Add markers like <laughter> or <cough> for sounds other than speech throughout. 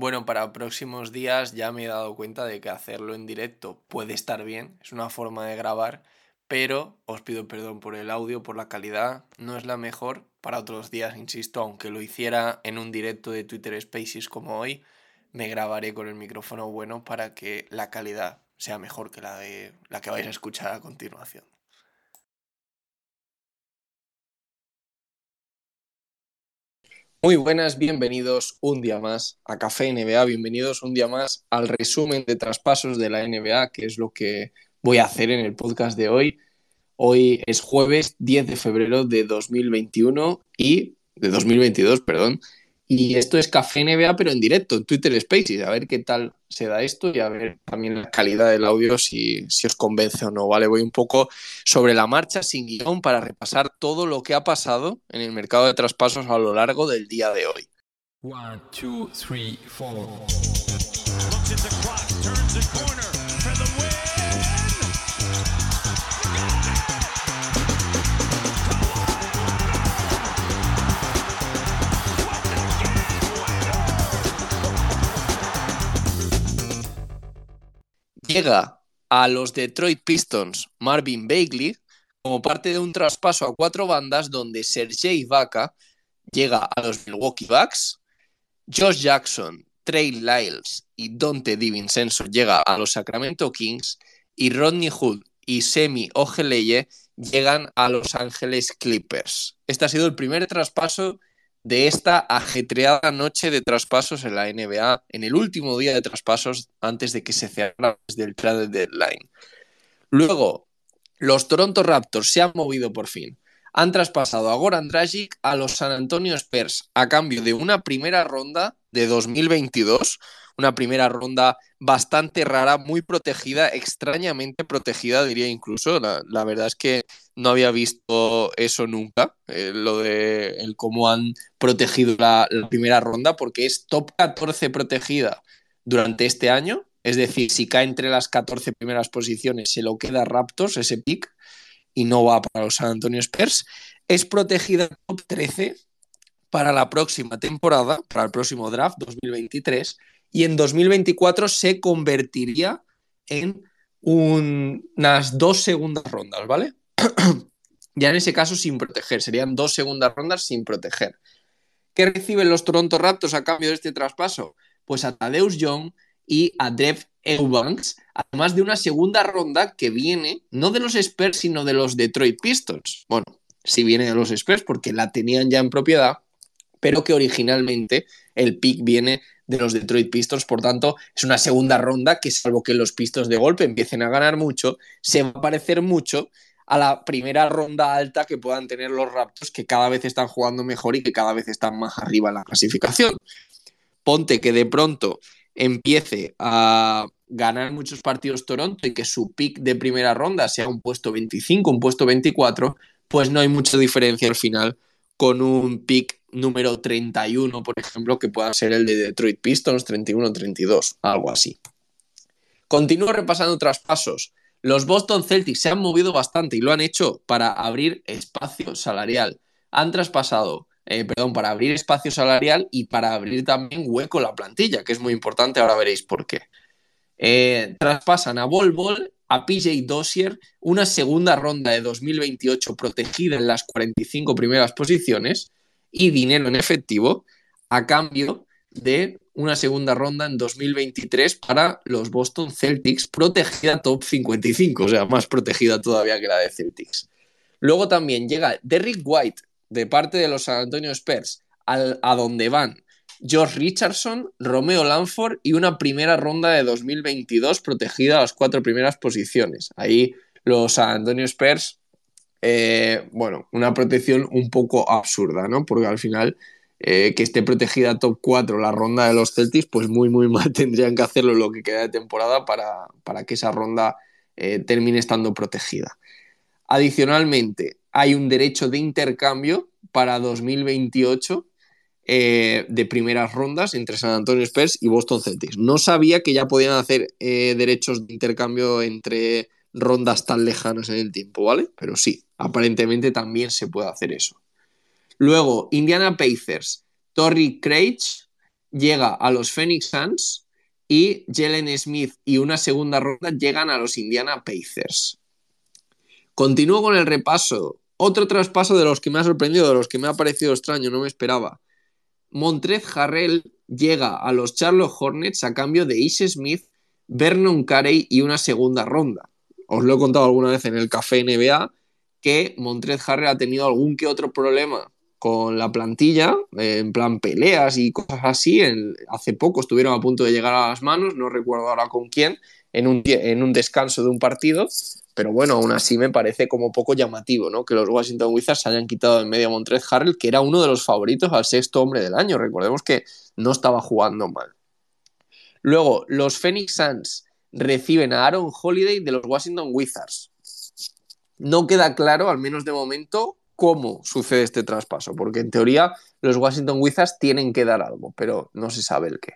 Bueno, para próximos días ya me he dado cuenta de que hacerlo en directo puede estar bien, es una forma de grabar, pero os pido perdón por el audio, por la calidad, no es la mejor. Para otros días, insisto, aunque lo hiciera en un directo de Twitter Spaces como hoy, me grabaré con el micrófono bueno para que la calidad sea mejor que la de la que vais a escuchar a continuación. Muy buenas, bienvenidos un día más a Café NBA, bienvenidos un día más al resumen de traspasos de la NBA, que es lo que voy a hacer en el podcast de hoy. Hoy es jueves 10 de febrero de 2021 y de 2022, perdón, y esto es Café NBA, pero en directo, en Twitter Spaces. A ver qué tal se da esto y a ver también la calidad del audio, si, si os convence o no. Vale, voy un poco sobre la marcha, sin guion, para repasar todo lo que ha pasado en el mercado de traspasos a lo largo del día de hoy. One, two, three, four. Llega a los Detroit Pistons Marvin Bagley como parte de un traspaso a cuatro bandas donde Sergei Vaca llega a los Milwaukee Bucks, Josh Jackson, Trey Lyles y Dante DiVincenzo llega a los Sacramento Kings y Rodney Hood y Semi Ojeleye llegan a Los Ángeles Clippers. Este ha sido el primer traspaso de esta ajetreada noche de traspasos en la NBA, en el último día de traspasos antes de que se cerrara desde el trade deadline. Luego, los Toronto Raptors se han movido por fin. Han traspasado a Goran Dragic a los San Antonio Spurs a cambio de una primera ronda de 2022 una primera ronda bastante rara, muy protegida, extrañamente protegida, diría incluso. La, verdad es que no había visto eso nunca, eh, lo de el cómo han protegido la, primera ronda, porque es top 14 protegida durante este año. Es decir, si cae entre las 14 primeras posiciones, se lo queda Raptors, ese pick, y no va para los San Antonio Spurs. Es protegida top 13 para la próxima temporada, para el próximo draft 2023, y en 2024 se convertiría en unas dos segundas rondas, ¿vale? <clears throat> ya en ese caso sin proteger, serían dos segundas rondas sin proteger. ¿Qué reciben los Toronto Raptors a cambio de este traspaso? Pues a Tadeusz Young y a Dev Eubanks, además de una segunda ronda que viene no de los Spurs, sino de los Detroit Pistons. Bueno, si viene de los Spurs porque la tenían ya en propiedad, pero que originalmente el pick viene de los Detroit Pistons. Por tanto, es una segunda ronda que, salvo que los Pistons de golpe empiecen a ganar mucho, se va a parecer mucho a la primera ronda alta que puedan tener los Raptors, que cada vez están jugando mejor y que cada vez están más arriba en la clasificación. Ponte que de pronto empiece a ganar muchos partidos Toronto y que su pick de primera ronda sea un puesto 25, un puesto 24, pues no hay mucha diferencia al final con un pick número 31, por ejemplo, que pueda ser el de Detroit Pistons, 31-32, algo así. Continúo repasando traspasos. Los Boston Celtics se han movido bastante y lo han hecho para abrir espacio salarial. Han traspasado, eh, perdón, para abrir espacio salarial y para abrir también hueco la plantilla, que es muy importante, ahora veréis por qué. Eh, traspasan a Bol Bol, a PJ Dossier, una segunda ronda de 2028 protegida en las 45 primeras posiciones y dinero en efectivo a cambio de una segunda ronda en 2023 para los Boston Celtics, protegida top 55, o sea, más protegida todavía que la de Celtics. Luego también llega Derrick White de parte de los San Antonio Spurs, a donde van George Richardson, Romeo Lanford y una primera ronda de 2022 protegida a las cuatro primeras posiciones. Ahí los San Antonio Spurs eh, bueno, una protección un poco absurda, ¿no? Porque al final eh, que esté protegida top 4 la ronda de los Celtics, pues muy, muy mal <laughs> tendrían que hacerlo lo que queda de temporada para, para que esa ronda eh, termine estando protegida. Adicionalmente, hay un derecho de intercambio para 2028 de primeras rondas entre San Antonio Spurs y Boston Celtics. No sabía que ya podían hacer derechos de intercambio entre rondas tan lejanas en el tiempo, ¿vale? Pero sí, aparentemente también se puede hacer eso. Luego, Indiana Pacers, Torrey Craig llega a los Phoenix Suns y Jalen Smith y una segunda ronda llegan a los Indiana Pacers. Continúo con el repaso. Otro traspaso de los que me ha sorprendido, de los que me ha parecido extraño, no me esperaba. Montrez Harrell llega a los Charlotte Hornets a cambio de Ish Smith, Vernon Carey y una segunda ronda. Os lo he contado alguna vez en el café NBA que Montrez Harrell ha tenido algún que otro problema con la plantilla, en plan peleas y cosas así. hace poco estuvieron a punto de llegar a las manos, no recuerdo ahora con quién, en un, en un descanso de un partido. Pero bueno, aún así me parece como poco llamativo, ¿no? Que los Washington Wizards hayan quitado en medio a Montrez Harrell, que era uno de los favoritos al sexto hombre del año. Recordemos que no estaba jugando mal. Luego, los Phoenix Suns reciben a Aaron Holiday de los Washington Wizards. No queda claro, al menos de momento, cómo sucede este traspaso, porque en teoría los Washington Wizards tienen que dar algo, pero no se sabe el qué.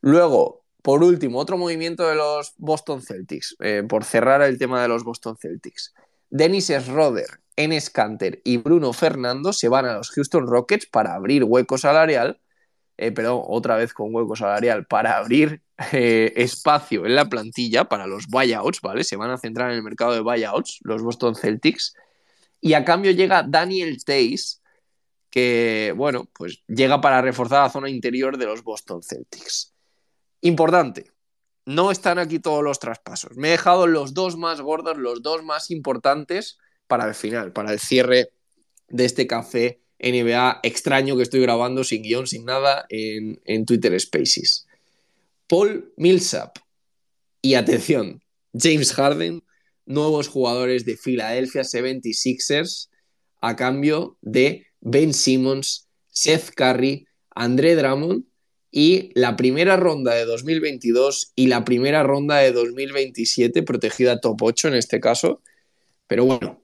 Luego, por último, otro movimiento de los Boston Celtics, eh, por cerrar el tema de los Boston Celtics. Dennis Schroeder, Enes Kanter y Bruno Fernando se van a los Houston Rockets para abrir hueco salarial, eh, perdón, otra vez con hueco salarial, para abrir eh, espacio en la plantilla para los buyouts, ¿vale? Se van a centrar en el mercado de buyouts, los Boston Celtics. Y a cambio llega Daniel Tays, que, bueno, pues llega para reforzar la zona interior de los Boston Celtics. Importante, no están aquí todos los traspasos. Me he dejado los dos más gordos, los dos más importantes para el final, para el cierre de este café NBA extraño que estoy grabando sin guion, sin nada, en, en Twitter Spaces. Paul Millsap y atención, James Harden nuevos jugadores de Philadelphia 76ers a cambio de Ben Simmons, Seth Curry, André Drummond y la primera ronda de 2022 y la primera ronda de 2027, protegida top 8 en este caso. Pero bueno,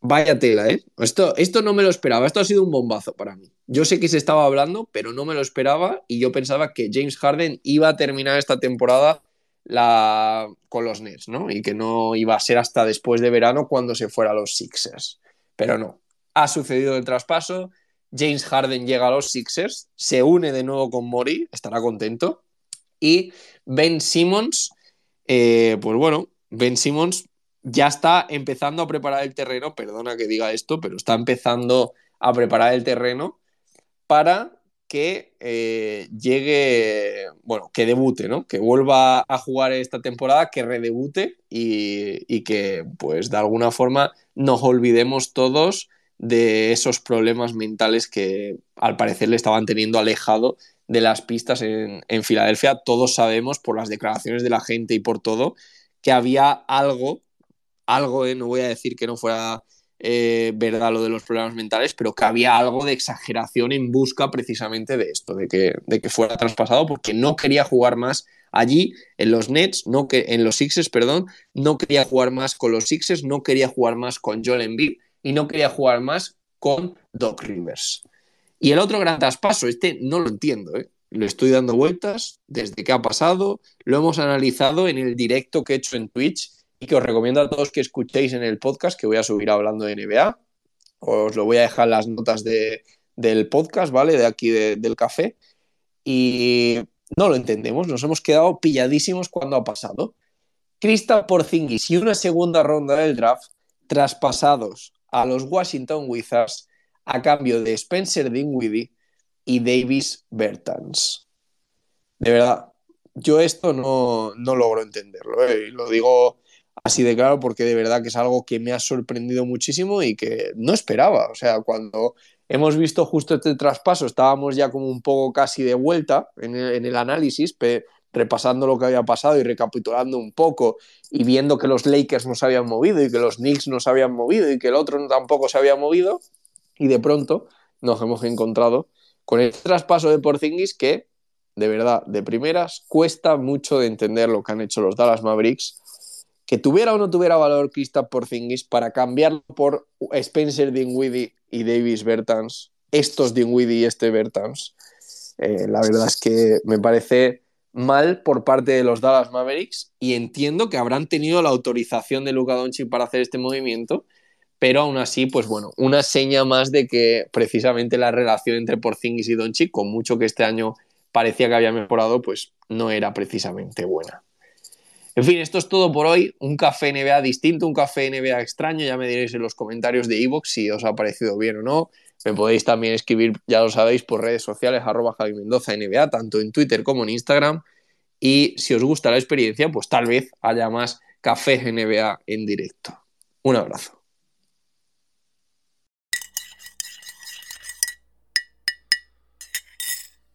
vaya tela, ¿eh? Esto, esto no me lo esperaba, esto ha sido un bombazo para mí. Yo sé que se estaba hablando, pero no me lo esperaba y yo pensaba que James Harden iba a terminar esta temporada la, con los Nets, ¿no? Y que no iba a ser hasta después de verano cuando se fuera a los Sixers. Pero no, ha sucedido el traspaso, James Harden llega a los Sixers, se une de nuevo con Mori, estará contento, y Ben Simmons, eh, pues bueno, Ben Simmons ya está empezando a preparar el terreno, perdona que diga esto, pero está empezando a preparar el terreno para que eh, llegue, bueno, que debute, ¿no? Que vuelva a jugar esta temporada, que redebute y, y, que, pues, de alguna forma nos olvidemos todos de esos problemas mentales que al parecer le estaban teniendo alejado de las pistas en, en Filadelfia. Todos sabemos, por las declaraciones de la gente y por todo, que había algo, algo, ¿eh? no voy a decir que no fuera eh, verdad lo de los problemas mentales, pero que había algo de exageración en busca precisamente de esto, de que, de que fuera traspasado, porque no quería jugar más allí en los Nets, no que, en los Sixers, perdón, no quería jugar más con los Sixers, no quería jugar más con Joel Embiid y no quería jugar más con Doc Rivers. Y el otro gran traspaso, este no lo entiendo, ¿eh? lo estoy dando vueltas desde que ha pasado, lo hemos analizado en el directo que he hecho en Twitch y que os recomiendo a todos que escuchéis en el podcast que voy a subir hablando de NBA. Os lo voy a dejar en las notas del podcast, ¿vale? De aquí del café. Y no lo entendemos, nos hemos quedado pilladísimos cuando ha pasado. Crystal Porzingis y una segunda ronda del draft traspasados a los Washington Wizards a cambio de Spencer Dinwiddie y Davis Bertans. De verdad, yo esto no, no logro entenderlo. ¿eh? Lo digo así de claro porque de verdad que es algo que me ha sorprendido muchísimo y que no esperaba. O sea, cuando hemos visto justo este traspaso estábamos ya como un poco casi de vuelta en el, análisis, repasando lo que había pasado y recapitulando un poco y viendo que los Lakers no se habían movido y que los Knicks no se habían movido y que el otro tampoco se había movido y de pronto nos hemos encontrado con el traspaso de Porzingis que de verdad, de primeras, cuesta mucho de entender lo que han hecho los Dallas Mavericks que tuviera o no tuviera valor Kristaps Porzingis para cambiarlo por Spencer Dinwiddie y Davis Bertans, estos Dinwiddie y este Bertans, eh, la verdad es que me parece mal por parte de los Dallas Mavericks y entiendo que habrán tenido la autorización de Luka Doncic para hacer este movimiento, pero aún así, pues bueno, una seña más de que precisamente la relación entre Porzingis y Doncic, con mucho que este año parecía que había mejorado, pues no era precisamente buena. En fin, esto es todo por hoy. Un café NBA distinto, un café NBA extraño. Ya me diréis en los comentarios de iVoox si os ha parecido bien o no. Me podéis también escribir, ya lo sabéis, por redes sociales, arroba Javi Mendoza NBA, tanto en Twitter como en Instagram. Y si os gusta la experiencia, pues tal vez haya más café NBA en directo. Un abrazo.